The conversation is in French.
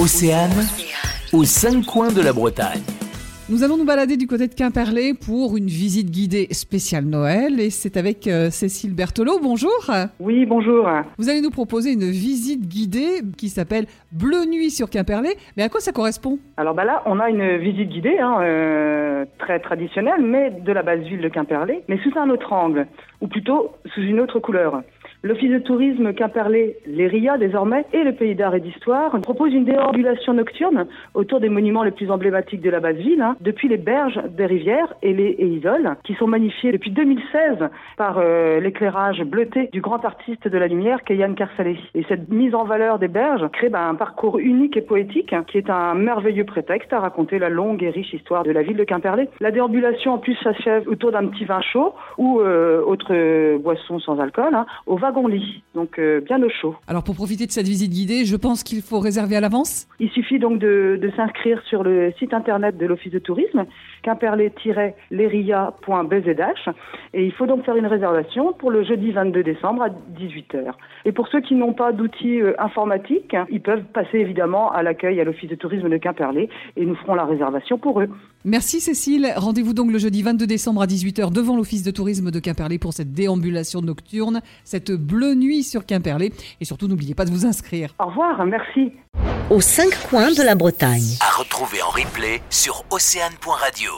Océane, aux cinq coins de la Bretagne. Nous allons nous balader du côté de Quimperlé pour une visite guidée spéciale Noël et c'est avec euh, Cécile Berthelot. Bonjour. Oui, bonjour. Vous allez nous proposer une visite guidée qui s'appelle Bleu Nuit sur Quimperlé. Mais à quoi ça correspond? Alors bah là, on a une visite guidée hein, euh, très traditionnelle, mais de la base ville de Quimperlé, mais sous un autre angle, ou plutôt sous une autre couleur. L'Office de tourisme Quimperlé, l'ERIA désormais, et le Pays d'art et d'histoire proposent une déambulation nocturne autour des monuments les plus emblématiques de la base ville, hein, depuis les berges des rivières et les et Isoles, qui sont magnifiées depuis 2016 par euh, l'éclairage bleuté du grand artiste de la lumière qu'est Yann. Et cette mise en valeur des berges crée bah, un parcours unique et poétique hein, qui est un merveilleux prétexte à raconter la longue et riche histoire de la ville de Quimperlé. La déambulation en plus s'achève autour d'un petit vin chaud ou euh, autre boisson sans alcool, hein, au wagon-lit, donc euh, bien au chaud. Alors pour profiter de cette visite guidée, je pense qu'il faut réserver à l'avance? Il suffit donc de, de s'inscrire sur le site internet de l'Office de tourisme, quimperlé-leria.bzh, et il faut donc faire une réservation pour le jeudi 22 décembre à 18h. Et pour ceux qui n'ont pas d'outils euh, informatiques, ils peuvent passer évidemment à l'accueil à l'Office de tourisme de Quimperlé et nous ferons la réservation pour eux. Merci Cécile. Rendez-vous donc le jeudi 22 décembre à 18h devant l'Office de tourisme de Quimperlé pour cette déambulation nocturne, cette bleue nuit sur Quimperlé. Et surtout, n'oubliez pas de vous inscrire. Au revoir, merci. aux cinq coins de la Bretagne. À retrouver en replay sur océane.radio.